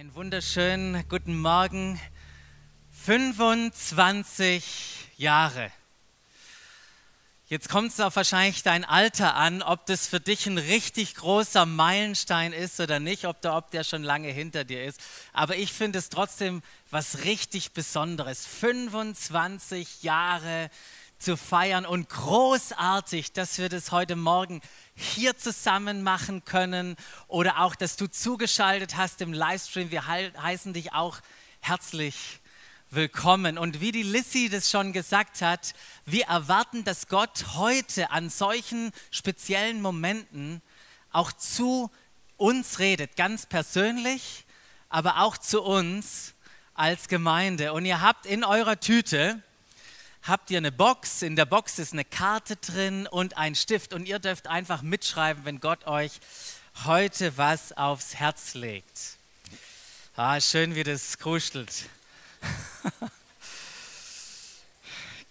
Einen wunderschönen guten Morgen. 25 Jahre. Jetzt kommt es auf wahrscheinlich dein Alter an, ob das für dich ein richtig großer Meilenstein ist oder nicht, ob der, ob der schon lange hinter dir ist. Aber ich finde es trotzdem was richtig Besonderes. 25 Jahre zu feiern und großartig, dass wir das heute Morgen hier zusammen machen können oder auch, dass du zugeschaltet hast im Livestream. Wir heißen dich auch herzlich willkommen. Und wie die Lissy das schon gesagt hat, wir erwarten, dass Gott heute an solchen speziellen Momenten auch zu uns redet, ganz persönlich, aber auch zu uns als Gemeinde. Und ihr habt in eurer Tüte, habt ihr eine Box, in der Box ist eine Karte drin und ein Stift und ihr dürft einfach mitschreiben, wenn Gott euch heute was aufs Herz legt. Ah, schön, wie das kruschelt.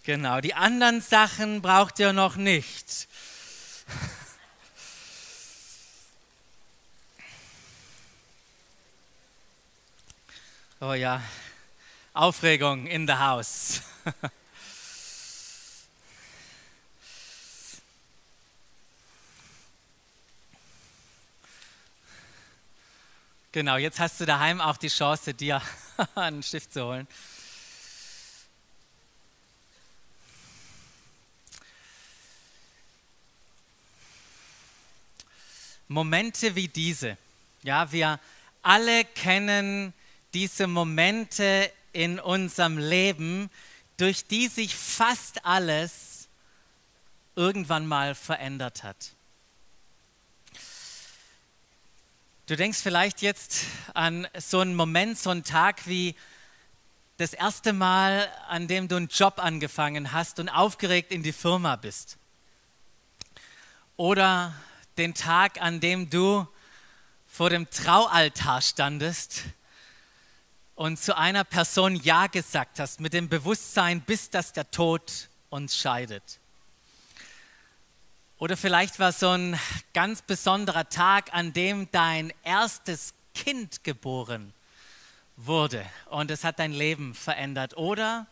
genau, die anderen Sachen braucht ihr noch nicht. Oh ja, Aufregung in the house. Genau, jetzt hast du daheim auch die Chance, dir einen Stift zu holen. Momente wie diese. Ja, wir alle kennen diese Momente in unserem Leben, durch die sich fast alles irgendwann mal verändert hat. Du denkst vielleicht jetzt an so einen Moment, so einen Tag wie das erste Mal, an dem du einen Job angefangen hast und aufgeregt in die Firma bist. Oder den Tag, an dem du vor dem Traualtar standest und zu einer Person Ja gesagt hast, mit dem Bewusstsein, bis dass der Tod uns scheidet. Oder vielleicht war so ein ganz besonderer Tag, an dem dein erstes Kind geboren wurde und es hat dein Leben verändert. Oder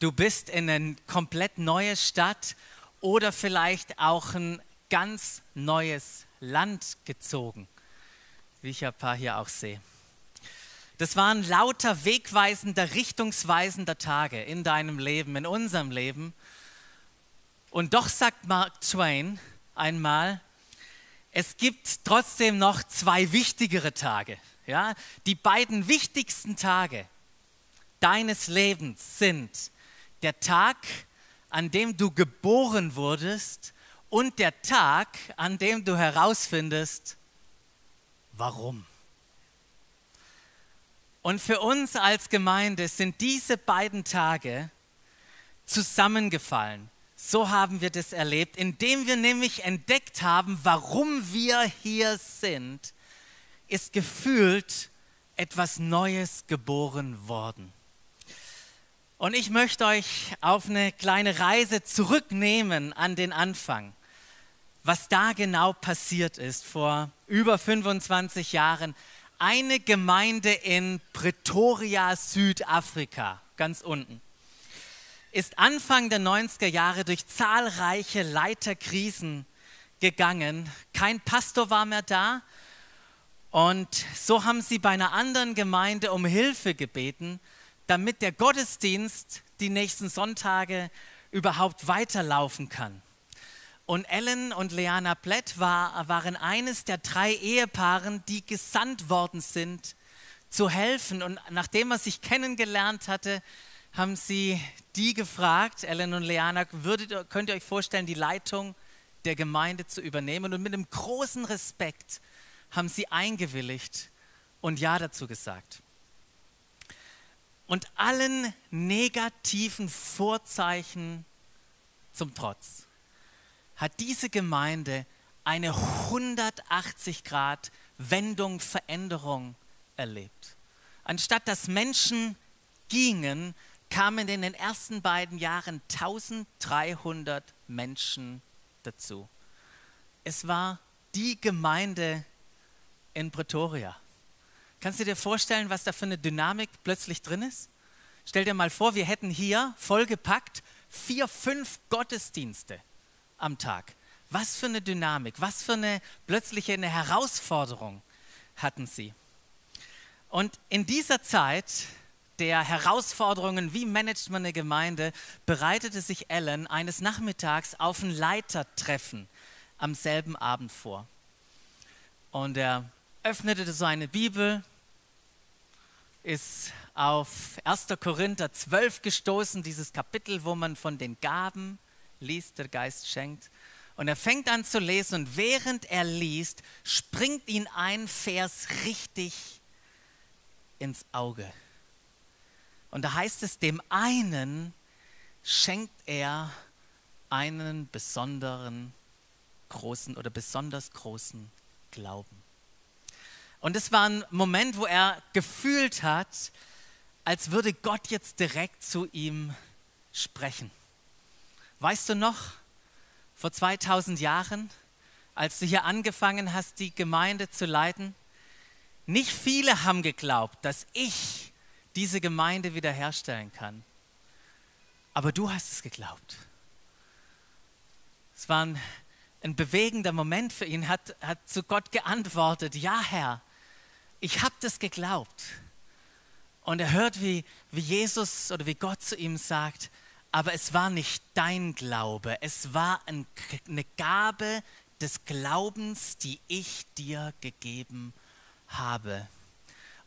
du bist in eine komplett neue Stadt oder vielleicht auch ein ganz neues Land gezogen, wie ich ein paar hier auch sehe. Das waren lauter wegweisender, richtungsweisender Tage in deinem Leben, in unserem Leben. Und doch sagt Mark Twain einmal, es gibt trotzdem noch zwei wichtigere Tage. Ja? Die beiden wichtigsten Tage deines Lebens sind der Tag, an dem du geboren wurdest und der Tag, an dem du herausfindest, warum. Und für uns als Gemeinde sind diese beiden Tage zusammengefallen. So haben wir das erlebt, indem wir nämlich entdeckt haben, warum wir hier sind, ist gefühlt etwas Neues geboren worden. Und ich möchte euch auf eine kleine Reise zurücknehmen an den Anfang, was da genau passiert ist vor über 25 Jahren. Eine Gemeinde in Pretoria, Südafrika, ganz unten ist Anfang der 90er Jahre durch zahlreiche Leiterkrisen gegangen. Kein Pastor war mehr da. Und so haben sie bei einer anderen Gemeinde um Hilfe gebeten, damit der Gottesdienst die nächsten Sonntage überhaupt weiterlaufen kann. Und Ellen und Leana Plett war, waren eines der drei Ehepaaren, die gesandt worden sind, zu helfen. Und nachdem er sich kennengelernt hatte, haben sie die gefragt, Ellen und Leana, würdet, könnt ihr euch vorstellen, die Leitung der Gemeinde zu übernehmen? Und mit einem großen Respekt haben sie eingewilligt und Ja dazu gesagt. Und allen negativen Vorzeichen zum Trotz hat diese Gemeinde eine 180 Grad Wendung, Veränderung erlebt. Anstatt dass Menschen gingen, kamen in den ersten beiden Jahren 1300 Menschen dazu. Es war die Gemeinde in Pretoria. Kannst du dir vorstellen, was da für eine Dynamik plötzlich drin ist? Stell dir mal vor, wir hätten hier vollgepackt vier, fünf Gottesdienste am Tag. Was für eine Dynamik, was für eine plötzliche eine Herausforderung hatten sie. Und in dieser Zeit der Herausforderungen, wie managt man eine Gemeinde, bereitete sich Ellen eines Nachmittags auf ein Leitertreffen am selben Abend vor. Und er öffnete seine Bibel, ist auf 1. Korinther 12 gestoßen, dieses Kapitel, wo man von den Gaben liest, der Geist schenkt. Und er fängt an zu lesen und während er liest, springt ihn ein Vers richtig ins Auge. Und da heißt es, dem einen schenkt er einen besonderen großen oder besonders großen Glauben. Und es war ein Moment, wo er gefühlt hat, als würde Gott jetzt direkt zu ihm sprechen. Weißt du noch, vor 2000 Jahren, als du hier angefangen hast, die Gemeinde zu leiten, nicht viele haben geglaubt, dass ich diese Gemeinde wiederherstellen kann. Aber du hast es geglaubt. Es war ein, ein bewegender Moment für ihn, hat, hat zu Gott geantwortet, ja Herr, ich habe das geglaubt. Und er hört, wie, wie Jesus oder wie Gott zu ihm sagt, aber es war nicht dein Glaube, es war ein, eine Gabe des Glaubens, die ich dir gegeben habe.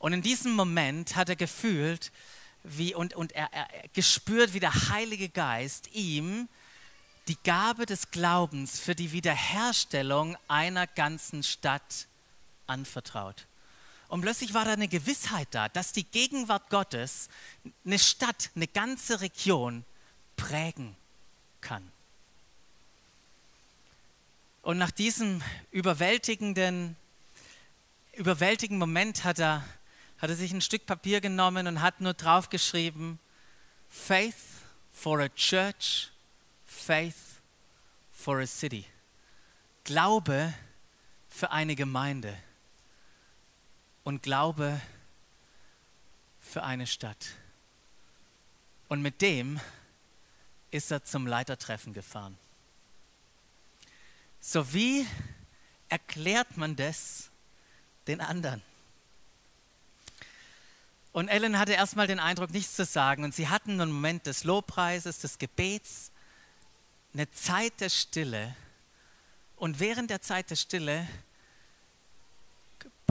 Und in diesem Moment hat er gefühlt wie, und, und er, er gespürt, wie der Heilige Geist ihm die Gabe des Glaubens für die Wiederherstellung einer ganzen Stadt anvertraut. Und plötzlich war da eine Gewissheit da, dass die Gegenwart Gottes eine Stadt, eine ganze Region prägen kann. Und nach diesem überwältigenden, überwältigenden Moment hat er, hat er sich ein Stück Papier genommen und hat nur draufgeschrieben, Faith for a Church, Faith for a City. Glaube für eine Gemeinde und Glaube für eine Stadt. Und mit dem ist er zum Leitertreffen gefahren. So wie erklärt man das den anderen? Und Ellen hatte erstmal den Eindruck, nichts zu sagen. Und sie hatten einen Moment des Lobpreises, des Gebets, eine Zeit der Stille. Und während der Zeit der Stille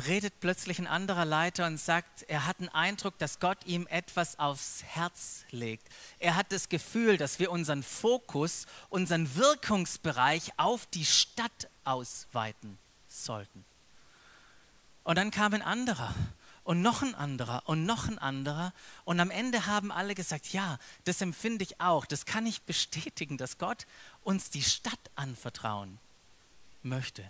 redet plötzlich ein anderer Leiter und sagt, er hat einen Eindruck, dass Gott ihm etwas aufs Herz legt. Er hat das Gefühl, dass wir unseren Fokus, unseren Wirkungsbereich auf die Stadt ausweiten sollten. Und dann kam ein anderer und noch ein anderer und noch ein anderer. Und am Ende haben alle gesagt, ja, das empfinde ich auch. Das kann ich bestätigen, dass Gott uns die Stadt anvertrauen möchte.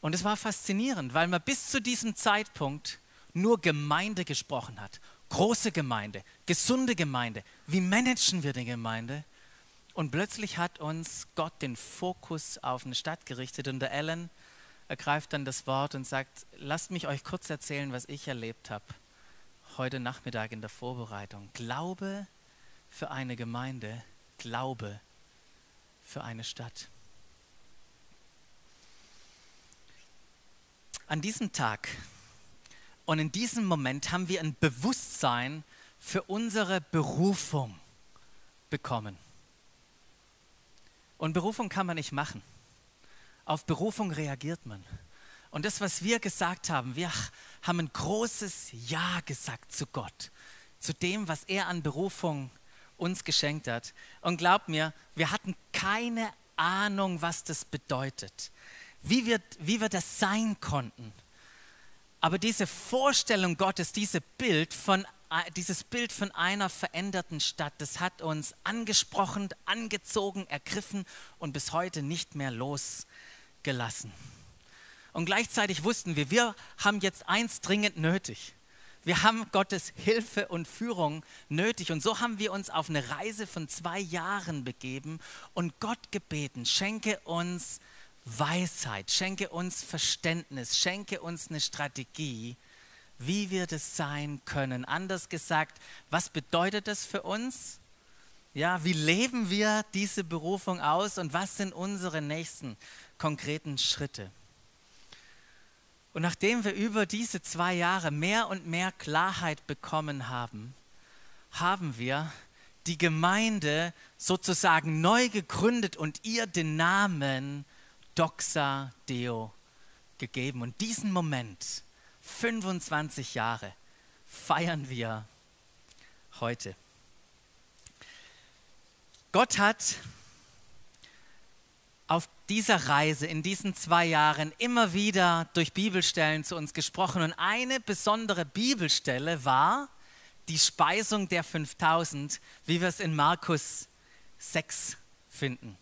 Und es war faszinierend, weil man bis zu diesem Zeitpunkt nur Gemeinde gesprochen hat. Große Gemeinde, gesunde Gemeinde. Wie managen wir die Gemeinde? Und plötzlich hat uns Gott den Fokus auf eine Stadt gerichtet und der Ellen ergreift dann das Wort und sagt, lasst mich euch kurz erzählen, was ich erlebt habe heute Nachmittag in der Vorbereitung. Glaube für eine Gemeinde, Glaube für eine Stadt. An diesem Tag und in diesem Moment haben wir ein Bewusstsein für unsere Berufung bekommen. Und Berufung kann man nicht machen. Auf Berufung reagiert man. Und das, was wir gesagt haben, wir haben ein großes Ja gesagt zu Gott, zu dem, was er an Berufung uns geschenkt hat. Und glaubt mir, wir hatten keine Ahnung, was das bedeutet wie wir, wie wir das sein konnten. Aber diese Vorstellung Gottes, diese Bild von, dieses Bild von einer veränderten Stadt, das hat uns angesprochen, angezogen, ergriffen und bis heute nicht mehr losgelassen. Und gleichzeitig wussten wir, wir haben jetzt eins dringend nötig. Wir haben Gottes Hilfe und Führung nötig. Und so haben wir uns auf eine Reise von zwei Jahren begeben und Gott gebeten, schenke uns Weisheit, schenke uns Verständnis, schenke uns eine Strategie, wie wir das sein können. Anders gesagt, was bedeutet das für uns? Ja, wie leben wir diese Berufung aus und was sind unsere nächsten konkreten Schritte? Und nachdem wir über diese zwei Jahre mehr und mehr Klarheit bekommen haben, haben wir die Gemeinde sozusagen neu gegründet und ihr den Namen Doxa Deo gegeben. Und diesen Moment, 25 Jahre, feiern wir heute. Gott hat dieser Reise in diesen zwei Jahren immer wieder durch Bibelstellen zu uns gesprochen. Und eine besondere Bibelstelle war die Speisung der 5000, wie wir es in Markus 6 finden.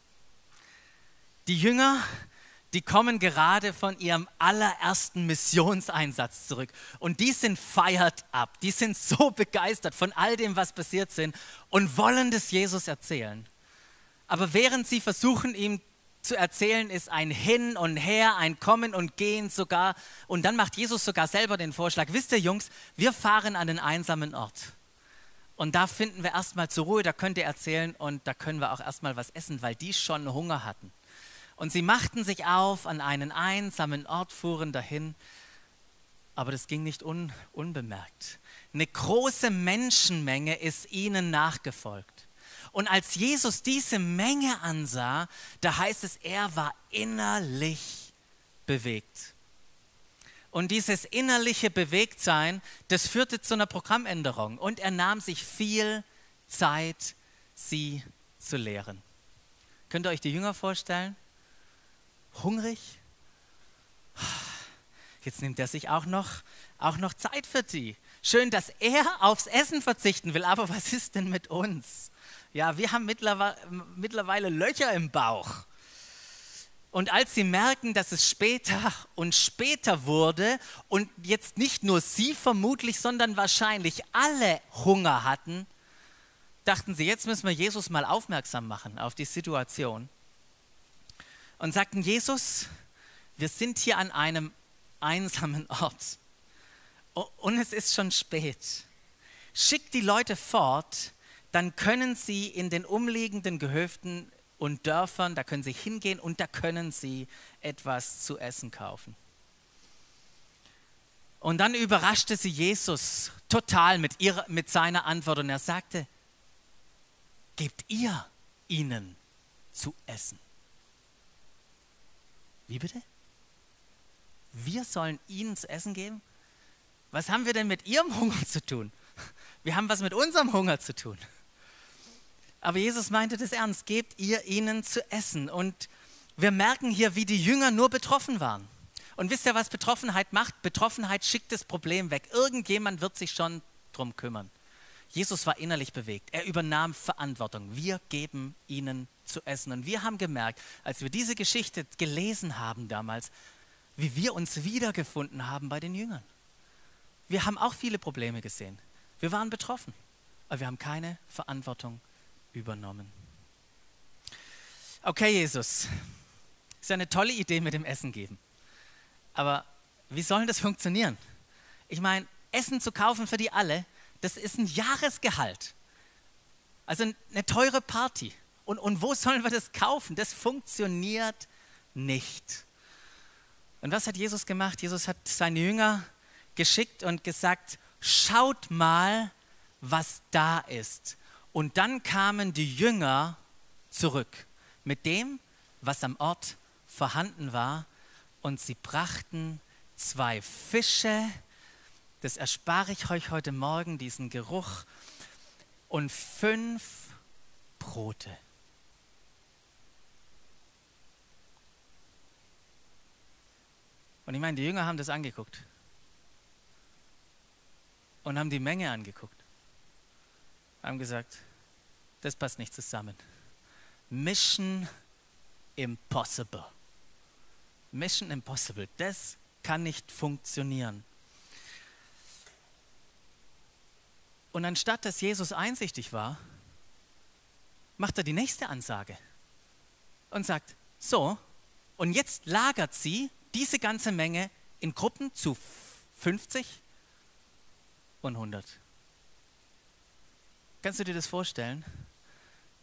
Die Jünger, die kommen gerade von ihrem allerersten Missionseinsatz zurück und die sind feiert ab, die sind so begeistert von all dem, was passiert sind und wollen das Jesus erzählen. Aber während sie versuchen, ihm zu erzählen, ist ein Hin und Her, ein Kommen und Gehen sogar. Und dann macht Jesus sogar selber den Vorschlag, wisst ihr Jungs, wir fahren an einen einsamen Ort. Und da finden wir erstmal zur Ruhe, da könnt ihr erzählen und da können wir auch erstmal was essen, weil die schon Hunger hatten. Und sie machten sich auf an einen einsamen Ort, fuhren dahin, aber das ging nicht un unbemerkt. Eine große Menschenmenge ist ihnen nachgefolgt. Und als Jesus diese Menge ansah, da heißt es, er war innerlich bewegt. Und dieses innerliche Bewegtsein, das führte zu einer Programmänderung. Und er nahm sich viel Zeit, sie zu lehren. Könnt ihr euch die Jünger vorstellen? Hungrig? Jetzt nimmt er sich auch noch, auch noch Zeit für die. Schön, dass er aufs Essen verzichten will, aber was ist denn mit uns? Ja, wir haben mittlerweile, Löcher im Bauch. Und als sie merken, dass es später und später wurde und jetzt nicht nur sie vermutlich, sondern wahrscheinlich alle Hunger hatten, dachten sie, jetzt müssen wir Jesus mal aufmerksam machen auf die Situation. Und sagten, Jesus, wir sind hier an einem einsamen Ort und es ist schon spät. Schick die Leute fort, dann können sie in den umliegenden Gehöften und Dörfern, da können sie hingehen und da können sie etwas zu essen kaufen. Und dann überraschte sie Jesus total mit, ihrer, mit seiner Antwort und er sagte, gebt ihr ihnen zu essen. Wie bitte? Wir sollen ihnen zu essen geben? Was haben wir denn mit ihrem Hunger zu tun? Wir haben was mit unserem Hunger zu tun. Aber Jesus meinte das ernst, gebt ihr ihnen zu essen. Und wir merken hier, wie die Jünger nur betroffen waren. Und wisst ihr, was Betroffenheit macht? Betroffenheit schickt das Problem weg. Irgendjemand wird sich schon drum kümmern. Jesus war innerlich bewegt. Er übernahm Verantwortung. Wir geben ihnen zu essen. Und wir haben gemerkt, als wir diese Geschichte gelesen haben damals, wie wir uns wiedergefunden haben bei den Jüngern. Wir haben auch viele Probleme gesehen. Wir waren betroffen, aber wir haben keine Verantwortung übernommen. Okay, Jesus, ist ja eine tolle Idee mit dem Essen geben. Aber wie soll das funktionieren? Ich meine, Essen zu kaufen für die alle, das ist ein Jahresgehalt. Also eine teure Party. Und, und wo sollen wir das kaufen? Das funktioniert nicht. Und was hat Jesus gemacht? Jesus hat seine Jünger geschickt und gesagt, schaut mal, was da ist. Und dann kamen die Jünger zurück mit dem, was am Ort vorhanden war. Und sie brachten zwei Fische, das erspare ich euch heute Morgen, diesen Geruch, und fünf Brote. Und ich meine, die Jünger haben das angeguckt und haben die Menge angeguckt, haben gesagt, das passt nicht zusammen. Mission Impossible. Mission Impossible, das kann nicht funktionieren. Und anstatt dass Jesus einsichtig war, macht er die nächste Ansage und sagt, so, Und jetzt lagert sie diese ganze Menge in Gruppen zu 50 und 100. Kannst du dir das vorstellen?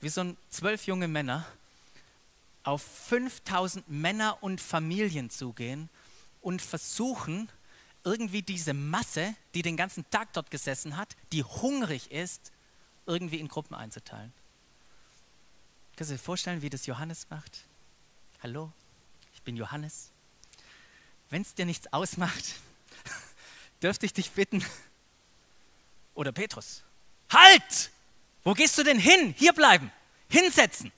Wie so ein zwölf junge Männer auf 5000 Männer und Familien zugehen und versuchen, irgendwie diese Masse, die den ganzen Tag dort gesessen hat, die hungrig ist, irgendwie in Gruppen einzuteilen. Kannst du dir vorstellen, wie das Johannes macht? Hallo, ich bin Johannes. Wenn es dir nichts ausmacht, dürfte ich dich bitten, oder Petrus, halt! Wo gehst du denn hin? Hier bleiben, hinsetzen.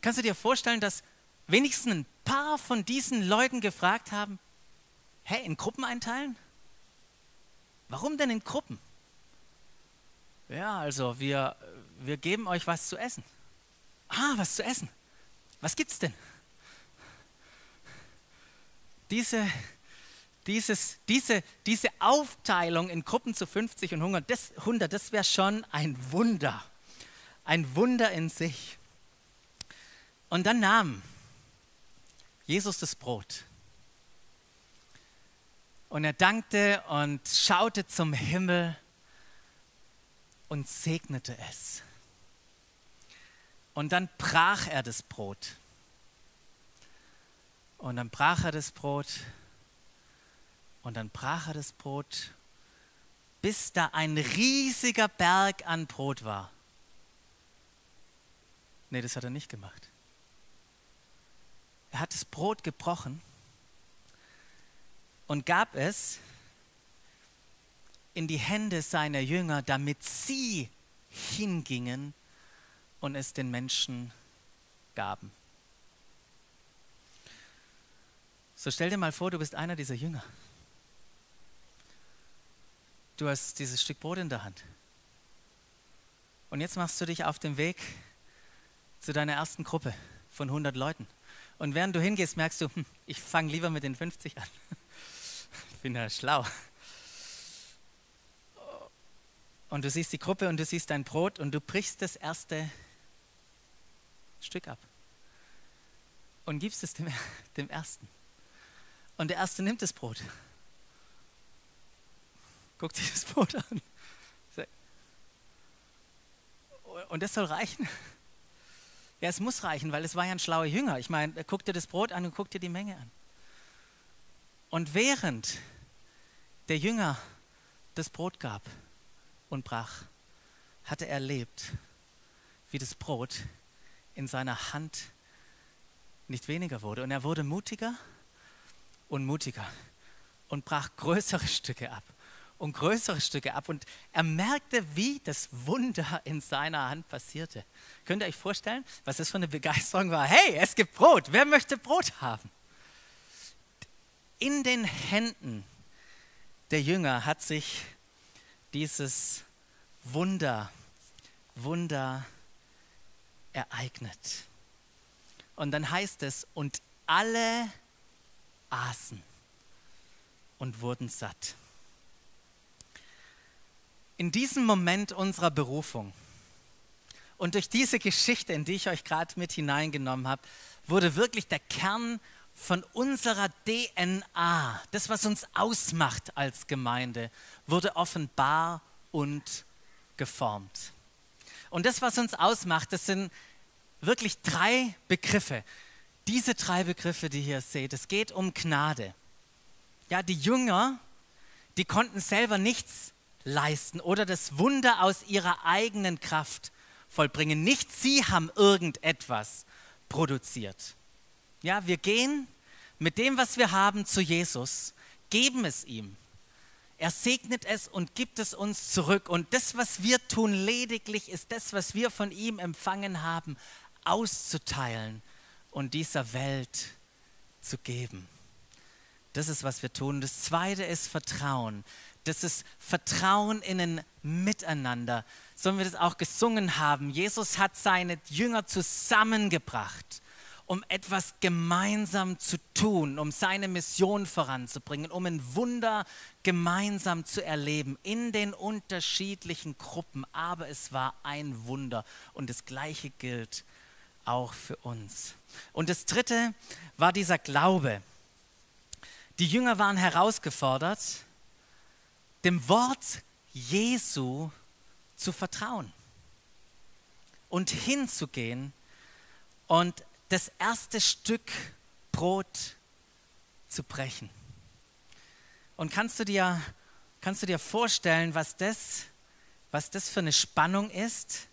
Kannst du dir vorstellen, dass wenigstens ein paar von diesen Leuten gefragt haben, hä, in Gruppen einteilen? Warum denn in Gruppen? Ja, also wir, wir geben euch was zu essen. Ah, was zu essen. Was gibt's denn? Diese, dieses, diese, diese Aufteilung in Gruppen zu 50 und 100, das, 100, das wäre schon ein Wunder. Ein Wunder in sich. Und dann nahm Jesus das Brot. Und er dankte und schaute zum Himmel und segnete es. Und dann brach er das Brot. Und dann brach er das Brot. Und dann brach er das Brot, bis da ein riesiger Berg an Brot war. Nee, das hat er nicht gemacht. Er hat das Brot gebrochen und gab es in die Hände seiner Jünger, damit sie hingingen und es den Menschen gaben. So stell dir mal vor, du bist einer dieser Jünger. Du hast dieses Stück Brot in der Hand. Und jetzt machst du dich auf den Weg zu deiner ersten Gruppe von 100 Leuten. Und während du hingehst, merkst du, hm, ich fange lieber mit den 50 an. Ich bin ja schlau. Und du siehst die Gruppe und du siehst dein Brot und du brichst das erste Stück ab und gibst es dem, dem Ersten. Und der Erste nimmt das Brot, guckt sich das Brot an. Und das soll reichen? Ja, es muss reichen, weil es war ja ein schlauer Jünger. Ich meine, er dir das Brot an und guckt dir die Menge an. Und während der Jünger das Brot gab, und brach, hatte er erlebt, wie das Brot in seiner Hand nicht weniger wurde. Und er wurde mutiger und mutiger und brach größere Stücke ab und größere Stücke ab. Und er merkte, wie das Wunder in seiner Hand passierte. Könnt ihr euch vorstellen, was das für eine Begeisterung war? Hey, es gibt Brot. Wer möchte Brot haben? In den Händen der Jünger hat sich dieses Wunder, Wunder ereignet. Und dann heißt es, und alle aßen und wurden satt. In diesem Moment unserer Berufung und durch diese Geschichte, in die ich euch gerade mit hineingenommen habe, wurde wirklich der Kern von unserer DNA, das, was uns ausmacht als Gemeinde, wurde offenbar und geformt. Und das, was uns ausmacht, das sind wirklich drei Begriffe. Diese drei Begriffe, die ihr seht, es geht um Gnade. Ja, die Jünger, die konnten selber nichts leisten oder das Wunder aus ihrer eigenen Kraft vollbringen. Nicht sie haben irgendetwas produziert. Ja, wir gehen mit dem, was wir haben, zu Jesus, geben es ihm. Er segnet es und gibt es uns zurück. Und das, was wir tun, lediglich ist das, was wir von ihm empfangen haben, auszuteilen und dieser Welt zu geben. Das ist, was wir tun. Das Zweite ist Vertrauen. Das ist Vertrauen in ein Miteinander. So wie wir das auch gesungen haben. Jesus hat seine Jünger zusammengebracht, um etwas gemeinsam zu tun, um seine Mission voranzubringen, um ein Wunder gemeinsam zu erleben in den unterschiedlichen Gruppen. Aber es war ein Wunder und das Gleiche gilt auch für uns. Und das dritte war dieser Glaube. Die Jünger waren herausgefordert, dem Wort Jesu zu vertrauen und hinzugehen und das erste Stück Brot zu brechen. Und kannst du dir, kannst du dir vorstellen, was das, was das für eine Spannung ist,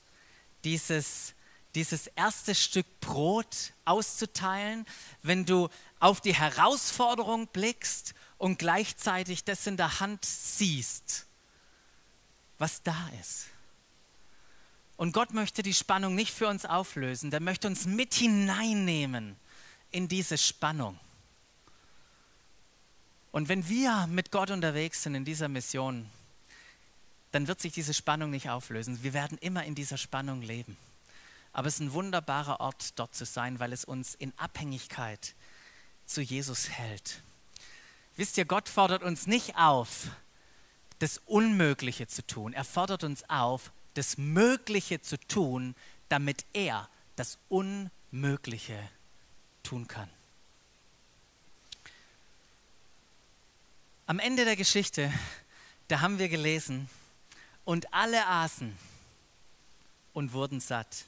dieses, dieses erste Stück Brot auszuteilen, wenn du auf die Herausforderung blickst und gleichzeitig das in der Hand siehst, was da ist. Und Gott möchte die Spannung nicht für uns auflösen, der möchte uns mit hineinnehmen in diese Spannung. Und wenn wir mit Gott unterwegs sind in dieser Mission, dann wird sich diese Spannung nicht auflösen. Wir werden immer in dieser Spannung leben. Aber es ist ein wunderbarer Ort, dort zu sein, weil es uns in Abhängigkeit zu Jesus hält. Wisst ihr, Gott fordert uns nicht auf, das Unmögliche zu tun. Er fordert uns auf, das Mögliche zu tun, damit er das Unmögliche tun kann. Am Ende der Geschichte, da haben wir gelesen, und alle aßen und wurden satt.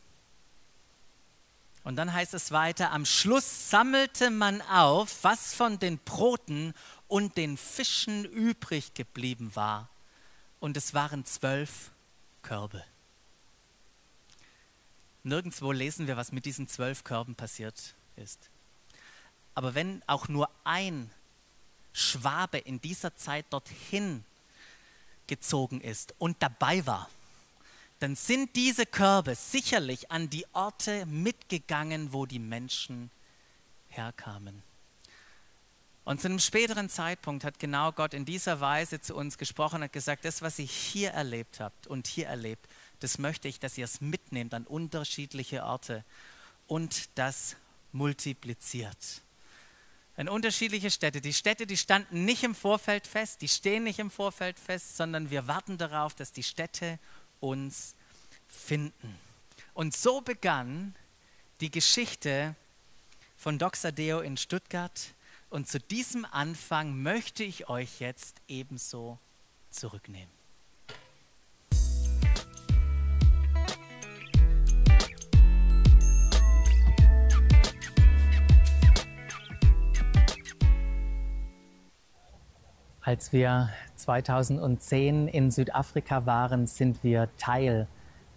Und dann heißt es weiter, am Schluss sammelte man auf, was von den Broten und den Fischen übrig geblieben war. Und es waren zwölf Körbe. Nirgendwo lesen wir, was mit diesen zwölf Körben passiert ist. Aber wenn auch nur ein Schwabe in dieser Zeit dorthin gezogen ist und dabei war, dann sind diese Körbe sicherlich an die Orte mitgegangen, wo die Menschen herkamen. Und zu einem späteren Zeitpunkt hat genau Gott in dieser Weise zu uns gesprochen und gesagt, das, was ihr hier erlebt habt und hier erlebt, das möchte ich, dass ihr es mitnehmt an unterschiedliche Orte und das multipliziert. An unterschiedliche Städte. Die Städte, die standen nicht im Vorfeld fest, die stehen nicht im Vorfeld fest, sondern wir warten darauf, dass die Städte uns finden. Und so begann die Geschichte von Doxadeo in Stuttgart. Und zu diesem Anfang möchte ich euch jetzt ebenso zurücknehmen. Als wir 2010 in Südafrika waren, sind wir Teil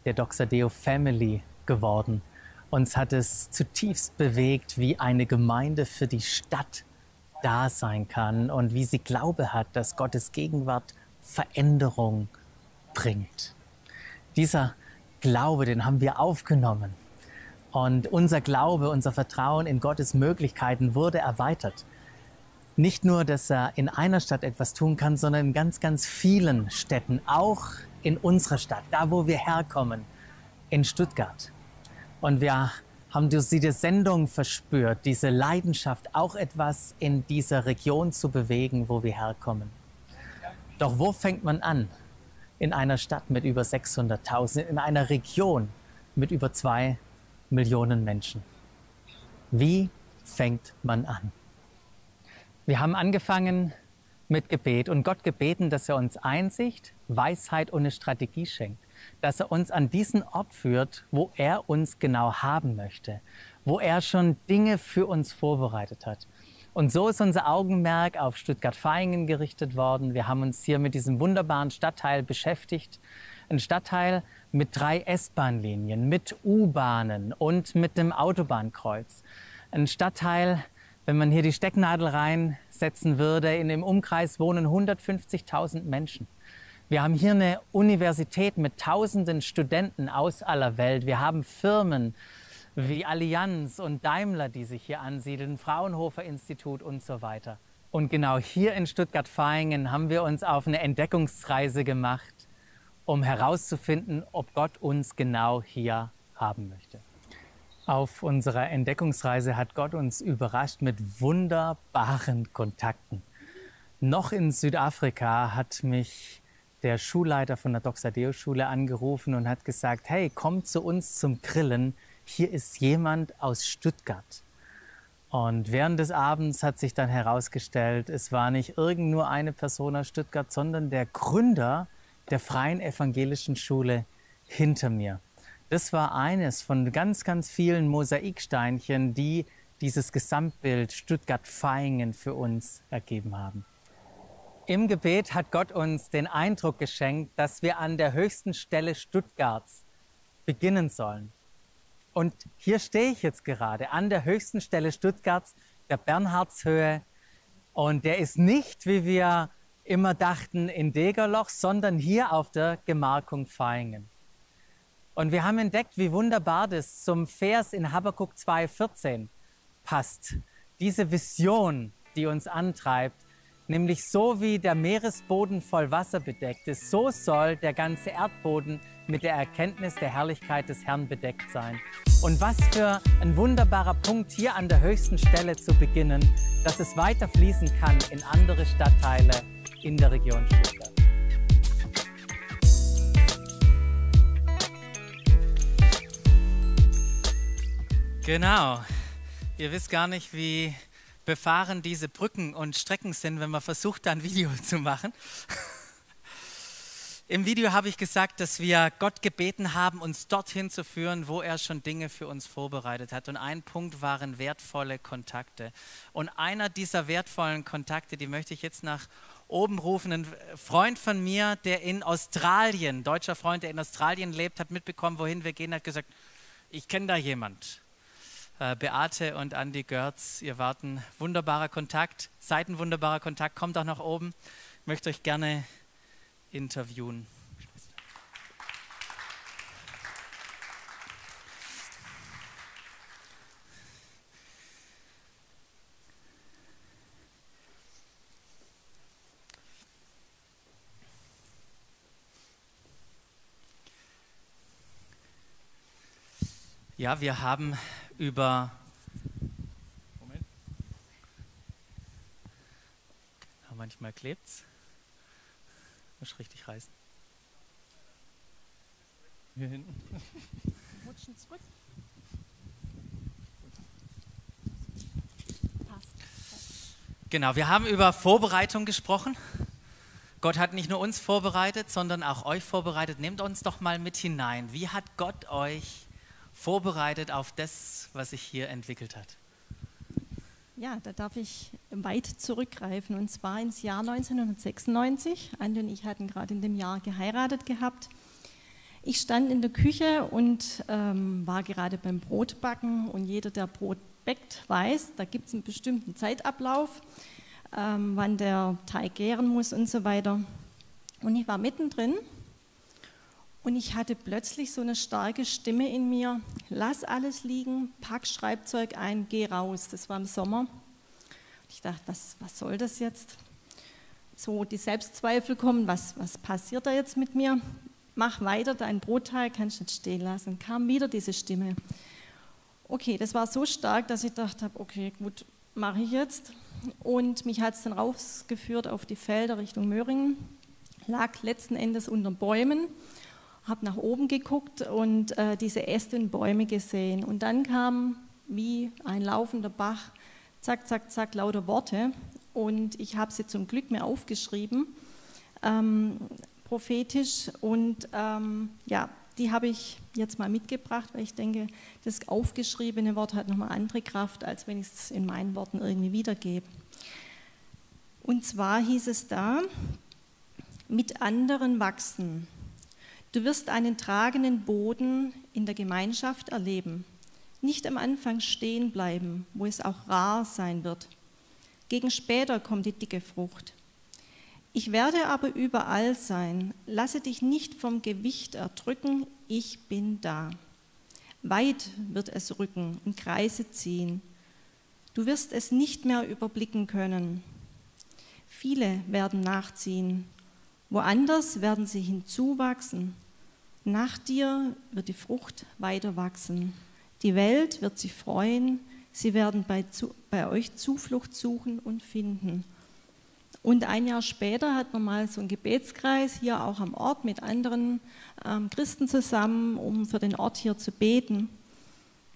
der Doxadeo Family geworden. Uns hat es zutiefst bewegt, wie eine Gemeinde für die Stadt da sein kann und wie sie Glaube hat, dass Gottes Gegenwart Veränderung bringt. Dieser Glaube, den haben wir aufgenommen. Und unser Glaube, unser Vertrauen in Gottes Möglichkeiten wurde erweitert nicht nur, dass er in einer Stadt etwas tun kann, sondern in ganz, ganz vielen Städten, auch in unserer Stadt, da wo wir herkommen, in Stuttgart. Und wir haben diese Sendung verspürt, diese Leidenschaft, auch etwas in dieser Region zu bewegen, wo wir herkommen. Doch wo fängt man an? In einer Stadt mit über 600.000, in einer Region mit über zwei Millionen Menschen. Wie fängt man an? Wir haben angefangen mit Gebet und Gott gebeten, dass er uns Einsicht, Weisheit und eine Strategie schenkt, dass er uns an diesen Ort führt, wo er uns genau haben möchte, wo er schon Dinge für uns vorbereitet hat. Und so ist unser Augenmerk auf Stuttgart-Vaihingen gerichtet worden. Wir haben uns hier mit diesem wunderbaren Stadtteil beschäftigt. Ein Stadtteil mit drei S-Bahn-Linien, mit U-Bahnen und mit dem Autobahnkreuz. Ein Stadtteil, wenn man hier die Stecknadel reinsetzen würde, in dem Umkreis wohnen 150.000 Menschen. Wir haben hier eine Universität mit tausenden Studenten aus aller Welt. Wir haben Firmen wie Allianz und Daimler, die sich hier ansiedeln, Fraunhofer Institut und so weiter. Und genau hier in Stuttgart-Vaihingen haben wir uns auf eine Entdeckungsreise gemacht, um herauszufinden, ob Gott uns genau hier haben möchte. Auf unserer Entdeckungsreise hat Gott uns überrascht mit wunderbaren Kontakten. Noch in Südafrika hat mich der Schulleiter von der Doxadeo-Schule angerufen und hat gesagt, hey, komm zu uns zum Grillen hier ist jemand aus Stuttgart. Und während des Abends hat sich dann herausgestellt, es war nicht irgend nur eine Person aus Stuttgart, sondern der Gründer der Freien Evangelischen Schule hinter mir. Das war eines von ganz, ganz vielen Mosaiksteinchen, die dieses Gesamtbild Stuttgart-Vaihingen für uns ergeben haben. Im Gebet hat Gott uns den Eindruck geschenkt, dass wir an der höchsten Stelle Stuttgarts beginnen sollen. Und hier stehe ich jetzt gerade an der höchsten Stelle Stuttgarts, der Bernhardshöhe. Und der ist nicht, wie wir immer dachten, in Degerloch, sondern hier auf der Gemarkung Vaihingen. Und wir haben entdeckt, wie wunderbar das zum Vers in Habakkuk 2,14 passt. Diese Vision, die uns antreibt, nämlich so wie der Meeresboden voll Wasser bedeckt ist, so soll der ganze Erdboden mit der Erkenntnis der Herrlichkeit des Herrn bedeckt sein. Und was für ein wunderbarer Punkt hier an der höchsten Stelle zu beginnen, dass es weiter fließen kann in andere Stadtteile in der Region Stuttgart. Genau. Ihr wisst gar nicht, wie befahren diese Brücken und Strecken sind, wenn man versucht, da ein Video zu machen. Im Video habe ich gesagt, dass wir Gott gebeten haben, uns dorthin zu führen, wo er schon Dinge für uns vorbereitet hat. Und ein Punkt waren wertvolle Kontakte. Und einer dieser wertvollen Kontakte, die möchte ich jetzt nach oben rufen. Ein Freund von mir, der in Australien, deutscher Freund, der in Australien lebt, hat mitbekommen, wohin wir gehen, hat gesagt, ich kenne da jemand. Äh, Beate und Andi Görz, ihr wart ein wunderbarer Kontakt, seid ein wunderbarer Kontakt, kommt auch nach oben. Ich möchte euch gerne interviewen. Ja, wir haben über. Moment. Manchmal klebt's. Muss richtig reißen. Hier hinten. Rutschen zurück. Genau, wir haben über Vorbereitung gesprochen. Gott hat nicht nur uns vorbereitet, sondern auch euch vorbereitet. Nehmt uns doch mal mit hinein. Wie hat Gott euch vorbereitet auf das, was sich hier entwickelt hat? Ja, da darf ich weit zurückgreifen und zwar ins Jahr 1996. Andi und ich hatten gerade in dem Jahr geheiratet gehabt. Ich stand in der Küche und ähm, war gerade beim Brotbacken und jeder, der Brot backt, weiß, da gibt es einen bestimmten Zeitablauf, ähm, wann der Teig gären muss und so weiter. Und ich war mittendrin und ich hatte plötzlich so eine starke Stimme in mir, lass alles liegen, pack Schreibzeug ein, geh raus. Das war im Sommer. Und ich dachte, was, was soll das jetzt? So die Selbstzweifel kommen, was, was passiert da jetzt mit mir? Mach weiter, dein Brotteil kannst du nicht stehen lassen. Kam wieder diese Stimme. Okay, das war so stark, dass ich dachte, okay, gut, mache ich jetzt. Und mich hat es dann rausgeführt auf die Felder Richtung Möhringen, lag letzten Endes unter Bäumen habe nach oben geguckt und äh, diese Äste und Bäume gesehen. Und dann kam wie ein laufender Bach, zack, zack, zack, lauter Worte. Und ich habe sie zum Glück mir aufgeschrieben, ähm, prophetisch. Und ähm, ja, die habe ich jetzt mal mitgebracht, weil ich denke, das aufgeschriebene Wort hat nochmal andere Kraft, als wenn ich es in meinen Worten irgendwie wiedergebe. Und zwar hieß es da, mit anderen wachsen. Du wirst einen tragenden Boden in der Gemeinschaft erleben. Nicht am Anfang stehen bleiben, wo es auch rar sein wird. Gegen später kommt die dicke Frucht. Ich werde aber überall sein. Lasse dich nicht vom Gewicht erdrücken. Ich bin da. Weit wird es rücken und Kreise ziehen. Du wirst es nicht mehr überblicken können. Viele werden nachziehen. Woanders werden sie hinzuwachsen. Nach dir wird die Frucht weiter wachsen. Die Welt wird sich freuen. Sie werden bei, bei euch Zuflucht suchen und finden. Und ein Jahr später hat man mal so einen Gebetskreis hier auch am Ort mit anderen ähm, Christen zusammen, um für den Ort hier zu beten.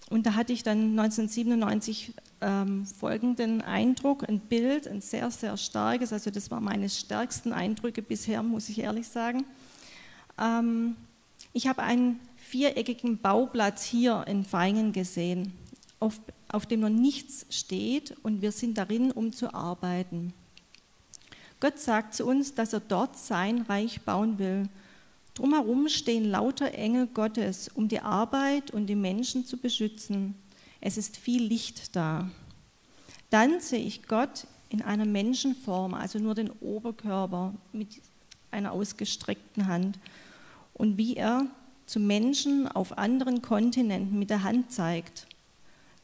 Und da hatte ich dann 1997 ähm, folgenden Eindruck, ein Bild, ein sehr, sehr starkes, also das war meine stärksten Eindrücke bisher, muss ich ehrlich sagen. Ähm, ich habe einen viereckigen Bauplatz hier in Feingen gesehen, auf, auf dem noch nichts steht und wir sind darin, um zu arbeiten. Gott sagt zu uns, dass er dort sein Reich bauen will. Drumherum stehen lauter Engel Gottes, um die Arbeit und die Menschen zu beschützen. Es ist viel Licht da. Dann sehe ich Gott in einer Menschenform, also nur den Oberkörper mit einer ausgestreckten Hand. Und wie er zu Menschen auf anderen Kontinenten mit der Hand zeigt,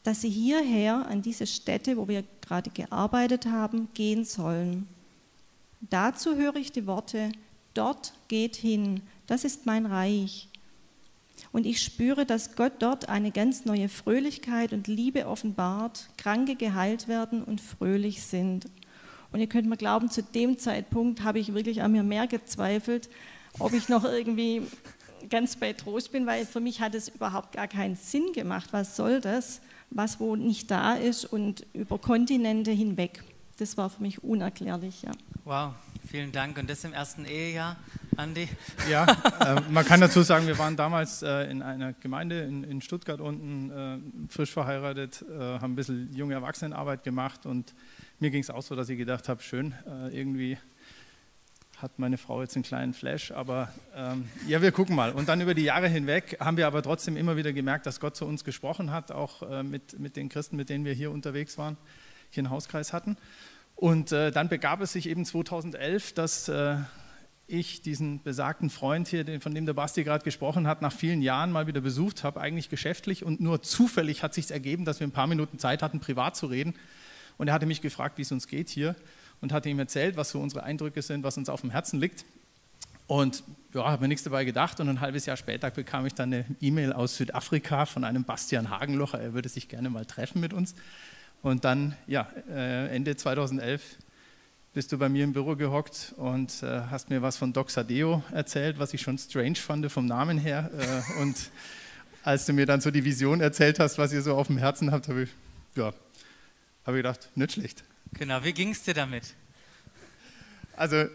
dass sie hierher an diese Stätte, wo wir gerade gearbeitet haben, gehen sollen. Dazu höre ich die Worte, dort geht hin, das ist mein Reich. Und ich spüre, dass Gott dort eine ganz neue Fröhlichkeit und Liebe offenbart, Kranke geheilt werden und fröhlich sind. Und ihr könnt mir glauben, zu dem Zeitpunkt habe ich wirklich an mir mehr gezweifelt, ob ich noch irgendwie ganz bei Trost bin, weil für mich hat es überhaupt gar keinen Sinn gemacht. Was soll das, was wo nicht da ist und über Kontinente hinweg? Das war für mich unerklärlich, ja. Wow, vielen Dank. Und das im ersten Ehejahr, Andi? Ja, äh, man kann dazu sagen, wir waren damals äh, in einer Gemeinde in, in Stuttgart unten, äh, frisch verheiratet, äh, haben ein bisschen junge Erwachsenenarbeit gemacht und mir ging es auch so, dass ich gedacht habe, schön, äh, irgendwie hat meine Frau jetzt einen kleinen Flash, aber ähm, ja, wir gucken mal. Und dann über die Jahre hinweg haben wir aber trotzdem immer wieder gemerkt, dass Gott zu uns gesprochen hat, auch äh, mit, mit den Christen, mit denen wir hier unterwegs waren, hier einen Hauskreis hatten. Und äh, dann begab es sich eben 2011, dass äh, ich diesen besagten Freund hier, den, von dem der Basti gerade gesprochen hat, nach vielen Jahren mal wieder besucht habe, eigentlich geschäftlich und nur zufällig hat sich ergeben, dass wir ein paar Minuten Zeit hatten, privat zu reden. Und er hatte mich gefragt, wie es uns geht hier und hatte ihm erzählt, was so unsere Eindrücke sind, was uns auf dem Herzen liegt. Und ja, habe mir nichts dabei gedacht und ein halbes Jahr später bekam ich dann eine E-Mail aus Südafrika von einem Bastian Hagenlocher, er würde sich gerne mal treffen mit uns. Und dann, ja, äh, Ende 2011 bist du bei mir im Büro gehockt und äh, hast mir was von Doc Sadeo erzählt, was ich schon strange fand vom Namen her. Äh, und als du mir dann so die Vision erzählt hast, was ihr so auf dem Herzen habt, habe ich, ja, hab ich gedacht, nicht schlecht. Genau, wie ging es dir damit? Also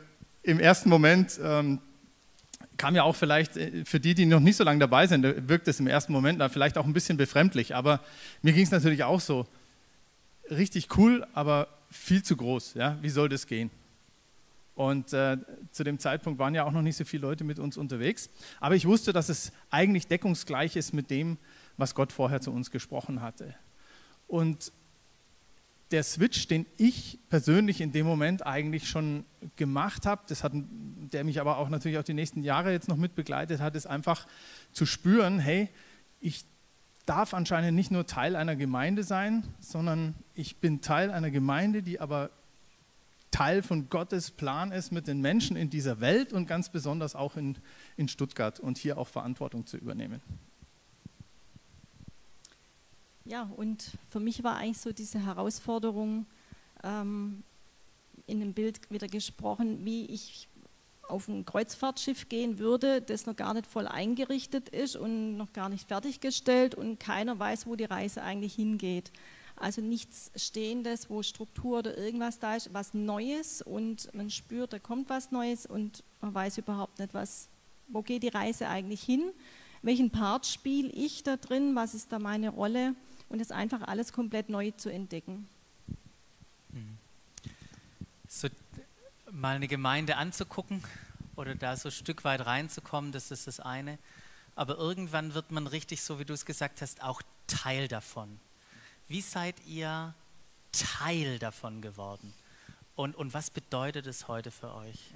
im ersten Moment ähm, kam ja auch vielleicht äh, für die, die noch nicht so lange dabei sind, wirkt es im ersten Moment dann vielleicht auch ein bisschen befremdlich. Aber mir ging es natürlich auch so. Richtig cool, aber viel zu groß. Ja? Wie soll das gehen? Und äh, zu dem Zeitpunkt waren ja auch noch nicht so viele Leute mit uns unterwegs. Aber ich wusste, dass es eigentlich deckungsgleich ist mit dem, was Gott vorher zu uns gesprochen hatte. Und der Switch, den ich persönlich in dem Moment eigentlich schon gemacht habe, das hat, der mich aber auch natürlich auch die nächsten Jahre jetzt noch mit begleitet hat, ist einfach zu spüren, hey, ich darf anscheinend nicht nur Teil einer Gemeinde sein, sondern ich bin Teil einer Gemeinde, die aber Teil von Gottes Plan ist mit den Menschen in dieser Welt und ganz besonders auch in, in Stuttgart und hier auch Verantwortung zu übernehmen. Ja, und für mich war eigentlich so diese Herausforderung, ähm, in dem Bild wieder gesprochen, wie ich auf ein Kreuzfahrtschiff gehen würde, das noch gar nicht voll eingerichtet ist und noch gar nicht fertiggestellt und keiner weiß, wo die Reise eigentlich hingeht. Also nichts Stehendes, wo Struktur oder irgendwas da ist, was Neues und man spürt, da kommt was Neues und man weiß überhaupt nicht, was, wo geht die Reise eigentlich hin, welchen Part spiele ich da drin, was ist da meine Rolle und das einfach alles komplett neu zu entdecken. Mhm. So, mal eine Gemeinde anzugucken oder da so ein Stück weit reinzukommen, das ist das eine. Aber irgendwann wird man richtig, so wie du es gesagt hast, auch Teil davon. Wie seid ihr Teil davon geworden? Und, und was bedeutet es heute für euch?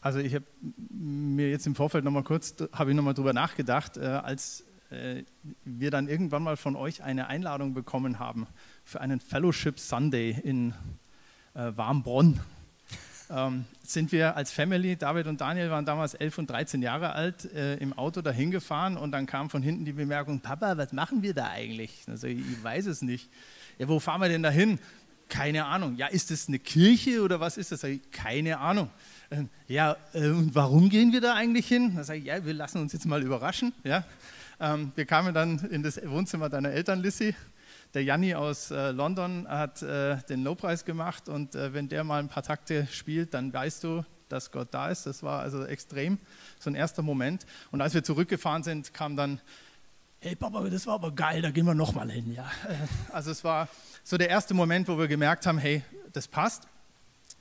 Also ich habe mir jetzt im Vorfeld nochmal kurz, habe ich nochmal drüber nachgedacht, äh, als äh, wir dann irgendwann mal von euch eine Einladung bekommen haben für einen Fellowship Sunday in äh, Warmbronn. Ähm, sind wir als Family, David und Daniel waren damals 11 und 13 Jahre alt, äh, im Auto dahin gefahren und dann kam von hinten die Bemerkung, Papa, was machen wir da eigentlich? Also ich, ich weiß es nicht. Ja, wo fahren wir denn da hin? Keine Ahnung. Ja, ist das eine Kirche oder was ist das? Keine Ahnung. Ähm, ja, äh, und warum gehen wir da eigentlich hin? Da sage ich, ja, wir lassen uns jetzt mal überraschen. Ja. Ähm, wir kamen dann in das Wohnzimmer deiner Eltern, Lissy. Der Janni aus äh, London hat äh, den Lobpreis gemacht und äh, wenn der mal ein paar Takte spielt, dann weißt du, dass Gott da ist. Das war also extrem, so ein erster Moment. Und als wir zurückgefahren sind, kam dann, hey Papa, das war aber geil, da gehen wir nochmal hin. Ja. Also es war so der erste Moment, wo wir gemerkt haben, hey, das passt.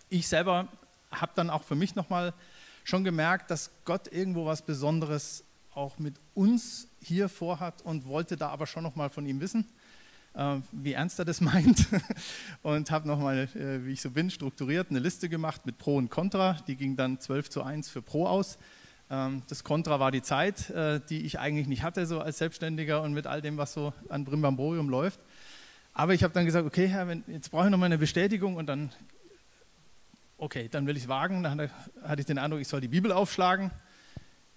Ich selber habe dann auch für mich nochmal schon gemerkt, dass Gott irgendwo was Besonderes auch mit uns hier vorhat und wollte da aber schon nochmal von ihm wissen. Äh, wie ernst er das meint und habe nochmal, äh, wie ich so bin, strukturiert eine Liste gemacht mit Pro und Contra. Die ging dann 12 zu 1 für Pro aus. Ähm, das Contra war die Zeit, äh, die ich eigentlich nicht hatte, so als Selbstständiger und mit all dem, was so an Brimbamborium läuft. Aber ich habe dann gesagt, okay, Herr, jetzt brauche ich nochmal eine Bestätigung und dann, okay, dann will ich es wagen. Dann hatte ich den Eindruck, ich soll die Bibel aufschlagen,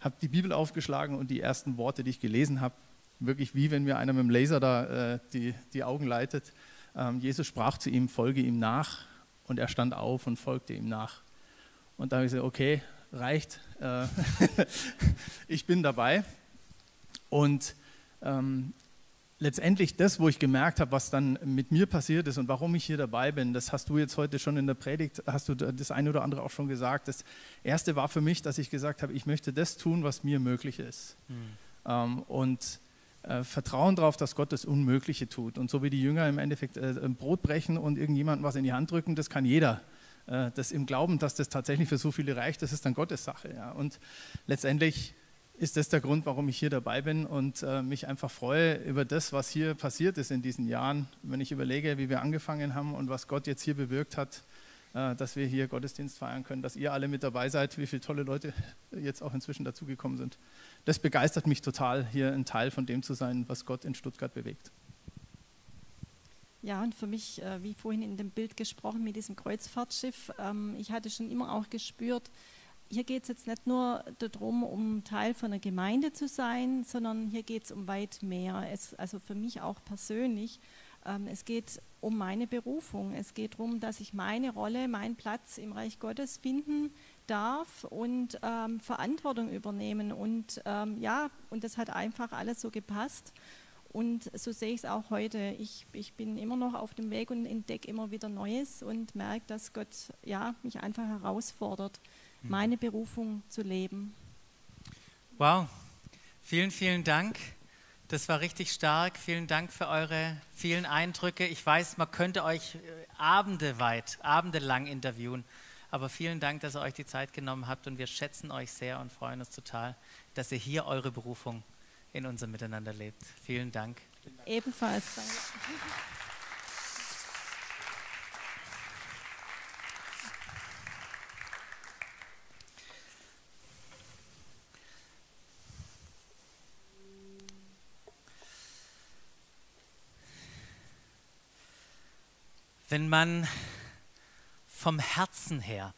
habe die Bibel aufgeschlagen und die ersten Worte, die ich gelesen habe, wirklich wie wenn mir einer mit dem Laser da äh, die, die Augen leitet. Ähm, Jesus sprach zu ihm, folge ihm nach und er stand auf und folgte ihm nach. Und da habe ich gesagt, okay, reicht, äh, ich bin dabei. Und ähm, letztendlich das, wo ich gemerkt habe, was dann mit mir passiert ist und warum ich hier dabei bin, das hast du jetzt heute schon in der Predigt, hast du das eine oder andere auch schon gesagt. Das erste war für mich, dass ich gesagt habe, ich möchte das tun, was mir möglich ist. Mhm. Ähm, und äh, Vertrauen darauf, dass Gott das Unmögliche tut. Und so wie die Jünger im Endeffekt äh, Brot brechen und irgendjemandem was in die Hand drücken, das kann jeder. Äh, das im Glauben, dass das tatsächlich für so viele reicht, das ist dann Gottes Sache. Ja. Und letztendlich ist das der Grund, warum ich hier dabei bin und äh, mich einfach freue über das, was hier passiert ist in diesen Jahren. Wenn ich überlege, wie wir angefangen haben und was Gott jetzt hier bewirkt hat, äh, dass wir hier Gottesdienst feiern können, dass ihr alle mit dabei seid, wie viele tolle Leute jetzt auch inzwischen dazugekommen sind das begeistert mich total, hier ein Teil von dem zu sein, was Gott in Stuttgart bewegt. Ja, und für mich, äh, wie vorhin in dem Bild gesprochen mit diesem Kreuzfahrtschiff, ähm, ich hatte schon immer auch gespürt, hier geht es jetzt nicht nur darum, um Teil von einer Gemeinde zu sein, sondern hier geht es um weit mehr. Es, also für mich auch persönlich. Ähm, es geht um meine Berufung. Es geht darum, dass ich meine Rolle, meinen Platz im Reich Gottes finden darf und ähm, Verantwortung übernehmen. Und ähm, ja, und das hat einfach alles so gepasst. Und so sehe ich es auch heute. Ich, ich bin immer noch auf dem Weg und entdecke immer wieder Neues und merke, dass Gott ja, mich einfach herausfordert. Meine Berufung zu leben. Wow, vielen, vielen Dank. Das war richtig stark. Vielen Dank für eure vielen Eindrücke. Ich weiß, man könnte euch äh, Abende weit, Abende lang interviewen. Aber vielen Dank, dass ihr euch die Zeit genommen habt und wir schätzen euch sehr und freuen uns total, dass ihr hier eure Berufung in unserem Miteinander lebt. Vielen Dank. Ebenfalls. Wenn man vom Herzen her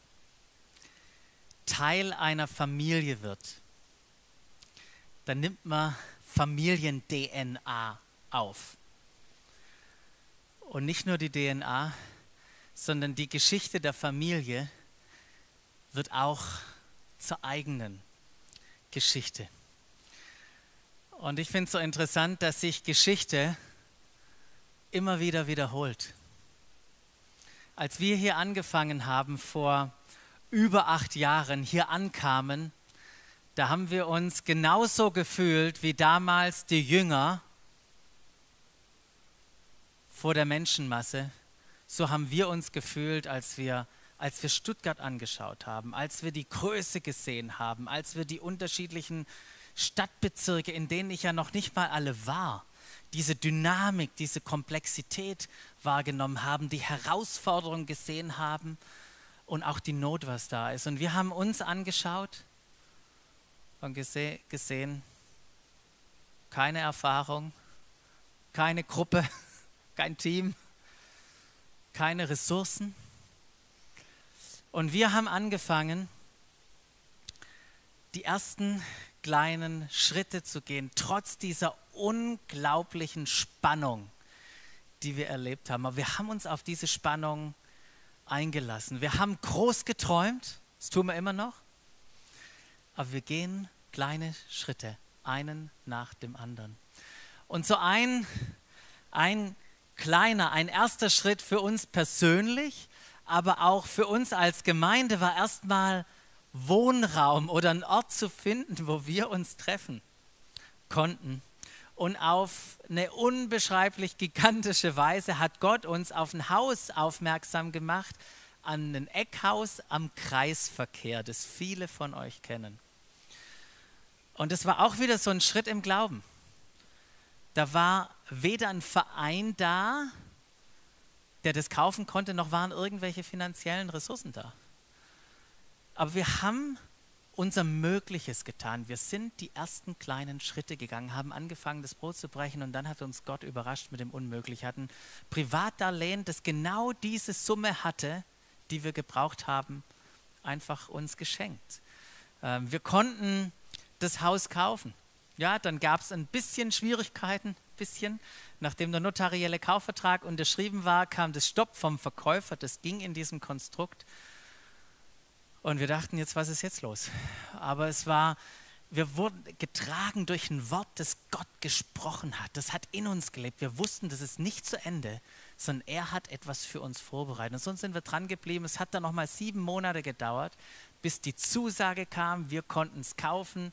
Teil einer Familie wird, dann nimmt man Familien-DNA auf. Und nicht nur die DNA, sondern die Geschichte der Familie wird auch zur eigenen Geschichte. Und ich finde es so interessant, dass sich Geschichte immer wieder wiederholt als wir hier angefangen haben, vor über acht Jahren hier ankamen, da haben wir uns genauso gefühlt wie damals die Jünger vor der Menschenmasse. So haben wir uns gefühlt, als wir, als wir Stuttgart angeschaut haben, als wir die Größe gesehen haben, als wir die unterschiedlichen Stadtbezirke, in denen ich ja noch nicht mal alle war, diese Dynamik, diese Komplexität wahrgenommen haben, die Herausforderung gesehen haben und auch die Not, was da ist. Und wir haben uns angeschaut und gese gesehen, keine Erfahrung, keine Gruppe, kein Team, keine Ressourcen. Und wir haben angefangen, die ersten kleinen Schritte zu gehen, trotz dieser unglaublichen Spannung, die wir erlebt haben. Aber wir haben uns auf diese Spannung eingelassen. Wir haben groß geträumt, das tun wir immer noch, aber wir gehen kleine Schritte einen nach dem anderen. Und so ein, ein kleiner, ein erster Schritt für uns persönlich, aber auch für uns als Gemeinde war erstmal Wohnraum oder einen Ort zu finden, wo wir uns treffen konnten. Und auf eine unbeschreiblich gigantische Weise hat Gott uns auf ein Haus aufmerksam gemacht, an ein Eckhaus am Kreisverkehr, das viele von euch kennen. Und es war auch wieder so ein Schritt im Glauben. Da war weder ein Verein da, der das kaufen konnte, noch waren irgendwelche finanziellen Ressourcen da. Aber wir haben unser Mögliches getan. Wir sind die ersten kleinen Schritte gegangen, haben angefangen, das Brot zu brechen und dann hat uns Gott überrascht mit dem Unmöglichen. Hatten Privatdarlehen, das genau diese Summe hatte, die wir gebraucht haben, einfach uns geschenkt. Ähm, wir konnten das Haus kaufen. Ja, dann gab es ein bisschen Schwierigkeiten, bisschen. Nachdem der notarielle Kaufvertrag unterschrieben war, kam das Stopp vom Verkäufer. Das ging in diesem Konstrukt. Und wir dachten jetzt, was ist jetzt los? Aber es war, wir wurden getragen durch ein Wort, das Gott gesprochen hat. Das hat in uns gelebt. Wir wussten, das ist nicht zu Ende, sondern er hat etwas für uns vorbereitet. Und sonst sind wir dran geblieben. Es hat dann nochmal sieben Monate gedauert, bis die Zusage kam. Wir konnten es kaufen.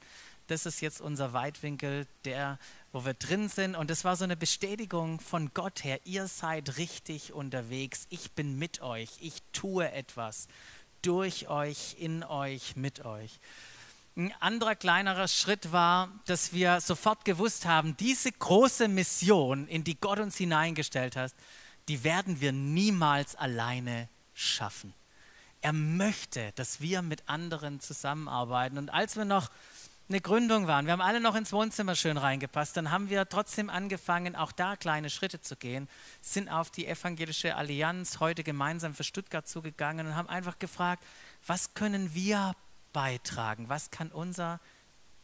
Das ist jetzt unser Weitwinkel, der, wo wir drin sind. Und das war so eine Bestätigung von Gott her. Ihr seid richtig unterwegs. Ich bin mit euch. Ich tue etwas durch euch, in euch, mit euch. Ein anderer kleinerer Schritt war, dass wir sofort gewusst haben, diese große Mission, in die Gott uns hineingestellt hat, die werden wir niemals alleine schaffen. Er möchte, dass wir mit anderen zusammenarbeiten. Und als wir noch eine Gründung waren. Wir haben alle noch ins Wohnzimmer schön reingepasst. Dann haben wir trotzdem angefangen, auch da kleine Schritte zu gehen, sind auf die Evangelische Allianz heute gemeinsam für Stuttgart zugegangen und haben einfach gefragt, was können wir beitragen? Was kann unser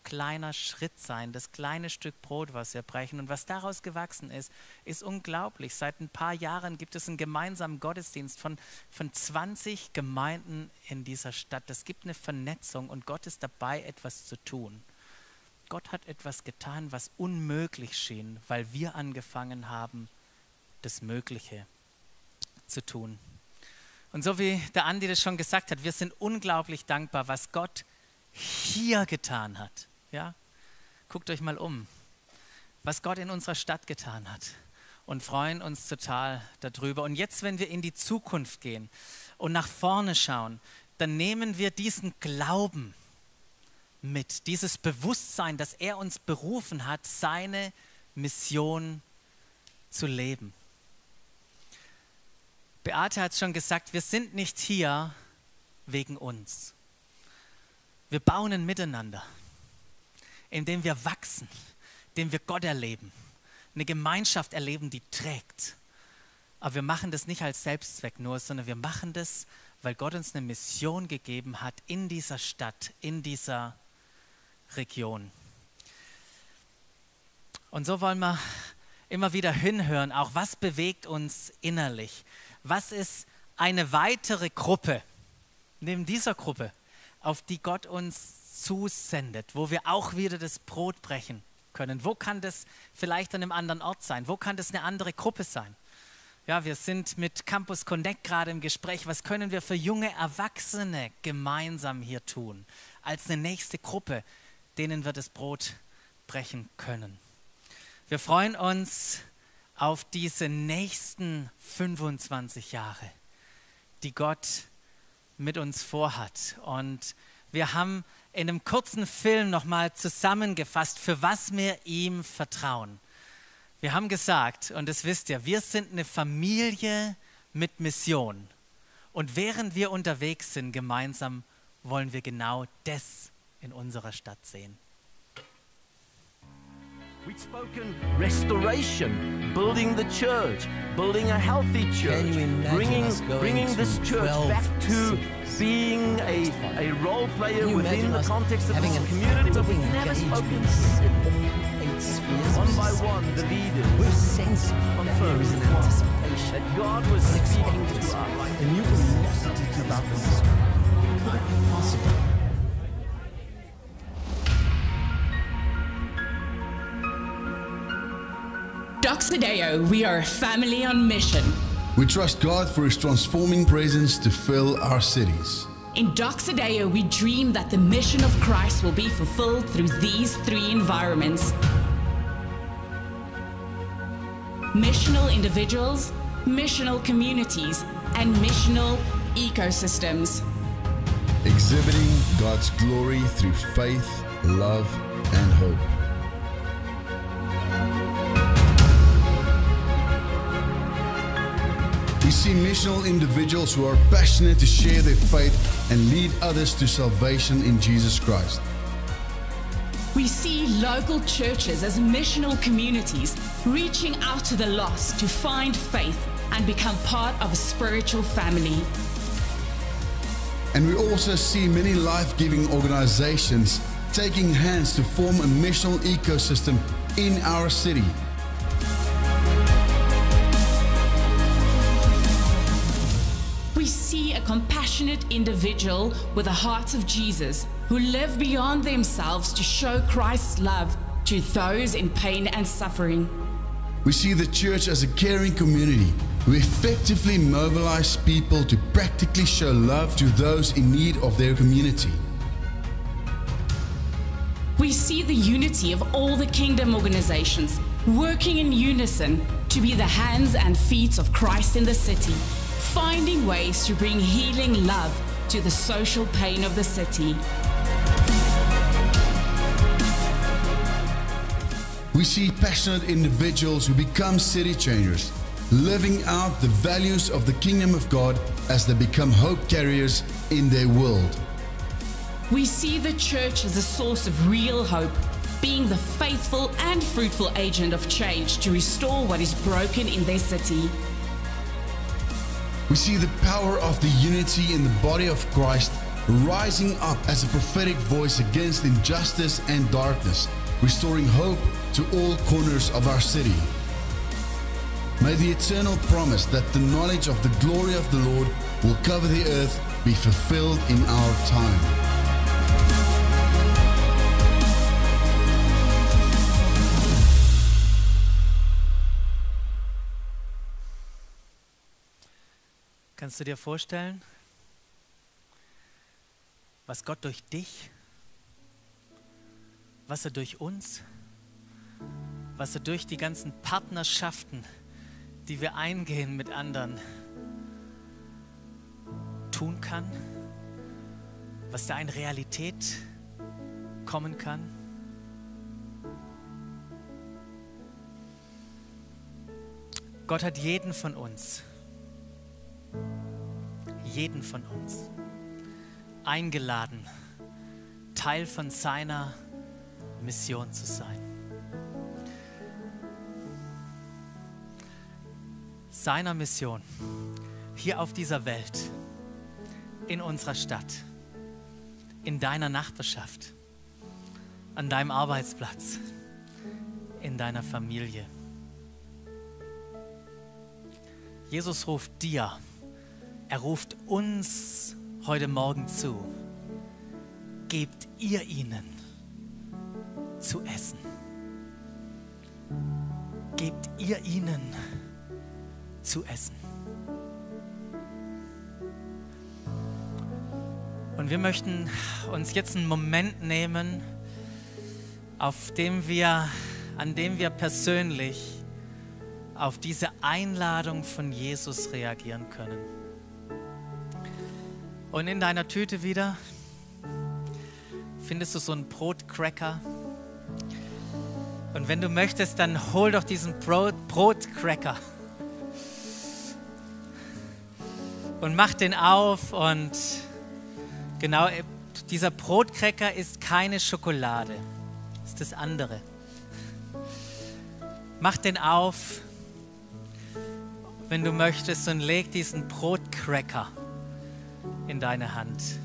kleiner Schritt sein, das kleine Stück Brot, was wir brechen. Und was daraus gewachsen ist, ist unglaublich. Seit ein paar Jahren gibt es einen gemeinsamen Gottesdienst von, von 20 Gemeinden in dieser Stadt. Es gibt eine Vernetzung und Gott ist dabei, etwas zu tun. Gott hat etwas getan, was unmöglich schien, weil wir angefangen haben, das Mögliche zu tun. Und so wie der Andi das schon gesagt hat, wir sind unglaublich dankbar, was Gott hier getan hat. Ja? Guckt euch mal um, was Gott in unserer Stadt getan hat und freuen uns total darüber. Und jetzt, wenn wir in die Zukunft gehen und nach vorne schauen, dann nehmen wir diesen Glauben mit, dieses Bewusstsein, dass er uns berufen hat, seine Mission zu leben. Beate hat schon gesagt, wir sind nicht hier wegen uns. Wir bauen ein Miteinander indem wir wachsen, indem wir Gott erleben, eine Gemeinschaft erleben, die trägt. Aber wir machen das nicht als Selbstzweck nur, sondern wir machen das, weil Gott uns eine Mission gegeben hat in dieser Stadt, in dieser Region. Und so wollen wir immer wieder hinhören, auch was bewegt uns innerlich. Was ist eine weitere Gruppe neben dieser Gruppe, auf die Gott uns zusendet, wo wir auch wieder das Brot brechen können. Wo kann das vielleicht an einem anderen Ort sein? Wo kann das eine andere Gruppe sein? Ja, wir sind mit Campus Connect gerade im Gespräch. Was können wir für junge Erwachsene gemeinsam hier tun? Als eine nächste Gruppe, denen wir das Brot brechen können. Wir freuen uns auf diese nächsten 25 Jahre, die Gott mit uns vorhat. Und wir haben in einem kurzen Film nochmal zusammengefasst, für was wir ihm vertrauen. Wir haben gesagt, und das wisst ihr, wir sind eine Familie mit Mission. Und während wir unterwegs sind gemeinsam, wollen wir genau das in unserer Stadt sehen. We've spoken restoration, building the church, building a healthy church, bringing, bringing this church back to being a, a role player within the context of this community, but we've never spoken one by one, the leaders We're sensing is an anticipation that God was speaking to us. and you believe about this. Could it be possible? Doxadeo, we are a family on mission. We trust God for His transforming presence to fill our cities. In Doxadeo, we dream that the mission of Christ will be fulfilled through these three environments missional individuals, missional communities, and missional ecosystems. exhibiting God's glory through faith, love, and hope. See missional individuals who are passionate to share their faith and lead others to salvation in Jesus Christ. We see local churches as missional communities reaching out to the lost to find faith and become part of a spiritual family. And we also see many life giving organizations taking hands to form a missional ecosystem in our city. Compassionate individual with the heart of Jesus who live beyond themselves to show Christ's love to those in pain and suffering. We see the church as a caring community who effectively mobilize people to practically show love to those in need of their community. We see the unity of all the kingdom organizations working in unison to be the hands and feet of Christ in the city, finding ways to bring healing love to the social pain of the city. We see passionate individuals who become city changers, living out the values of the kingdom of God as they become hope carriers in their world. We see the church as a source of real hope, being the faithful and fruitful agent of change to restore what is broken in their city. We see the power of the unity in the body of Christ rising up as a prophetic voice against injustice and darkness, restoring hope to all corners of our city. May the eternal promise that the knowledge of the glory of the Lord will cover the earth be fulfilled in our time. Kannst du dir vorstellen, was Gott durch dich, was er durch uns, was er durch die ganzen Partnerschaften, die wir eingehen mit anderen, tun kann, was da in Realität kommen kann? Gott hat jeden von uns jeden von uns eingeladen, Teil von seiner Mission zu sein. Seiner Mission hier auf dieser Welt, in unserer Stadt, in deiner Nachbarschaft, an deinem Arbeitsplatz, in deiner Familie. Jesus ruft dir er ruft uns heute Morgen zu. Gebt ihr ihnen zu essen. Gebt ihr ihnen zu essen. Und wir möchten uns jetzt einen Moment nehmen, auf dem wir, an dem wir persönlich auf diese Einladung von Jesus reagieren können. Und in deiner Tüte wieder findest du so einen Brotcracker. Und wenn du möchtest, dann hol doch diesen Brot, Brotcracker und mach den auf. Und genau, dieser Brotcracker ist keine Schokolade, ist das andere. Mach den auf, wenn du möchtest, und leg diesen Brotcracker in deine Hand.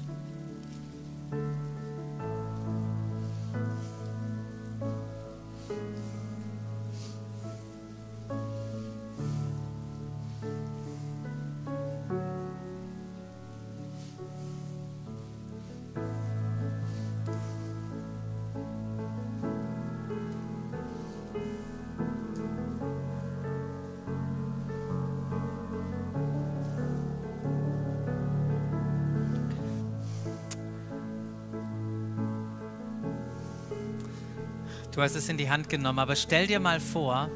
Du hast es in die Hand genommen, aber stell dir mal vor,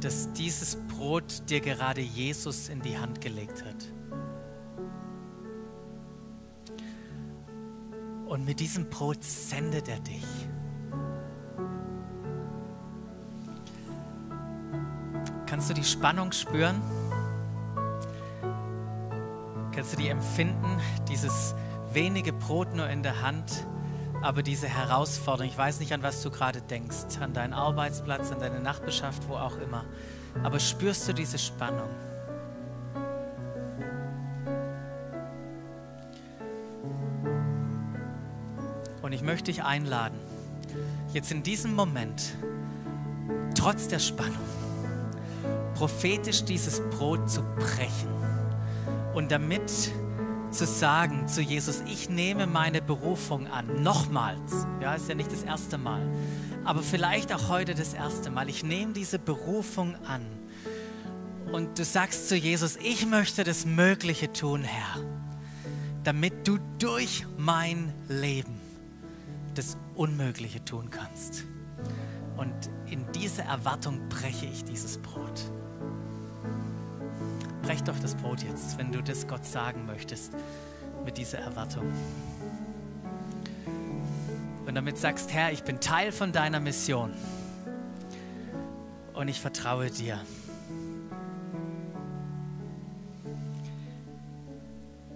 dass dieses Brot dir gerade Jesus in die Hand gelegt hat. Und mit diesem Brot sendet er dich. Kannst du die Spannung spüren? Kannst du die empfinden? Dieses wenige Brot nur in der Hand, aber diese Herausforderung. Ich weiß nicht, an was du gerade denkst, an deinen Arbeitsplatz, an deine Nachbarschaft, wo auch immer. Aber spürst du diese Spannung? Und ich möchte dich einladen, jetzt in diesem Moment, trotz der Spannung, prophetisch dieses Brot zu brechen und damit zu sagen zu Jesus, ich nehme meine Berufung an. Nochmals, ja, ist ja nicht das erste Mal, aber vielleicht auch heute das erste Mal. Ich nehme diese Berufung an. Und du sagst zu Jesus, ich möchte das Mögliche tun, Herr, damit du durch mein Leben das Unmögliche tun kannst. Und in diese Erwartung breche ich dieses Brot. Brech doch das Brot jetzt, wenn du das Gott sagen möchtest mit dieser Erwartung. Und damit sagst, Herr, ich bin Teil von deiner Mission und ich vertraue dir.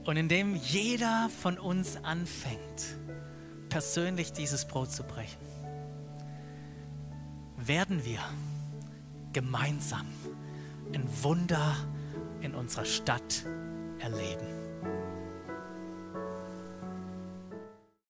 Und indem jeder von uns anfängt, persönlich dieses Brot zu brechen, werden wir gemeinsam ein Wunder in unserer Stadt erleben.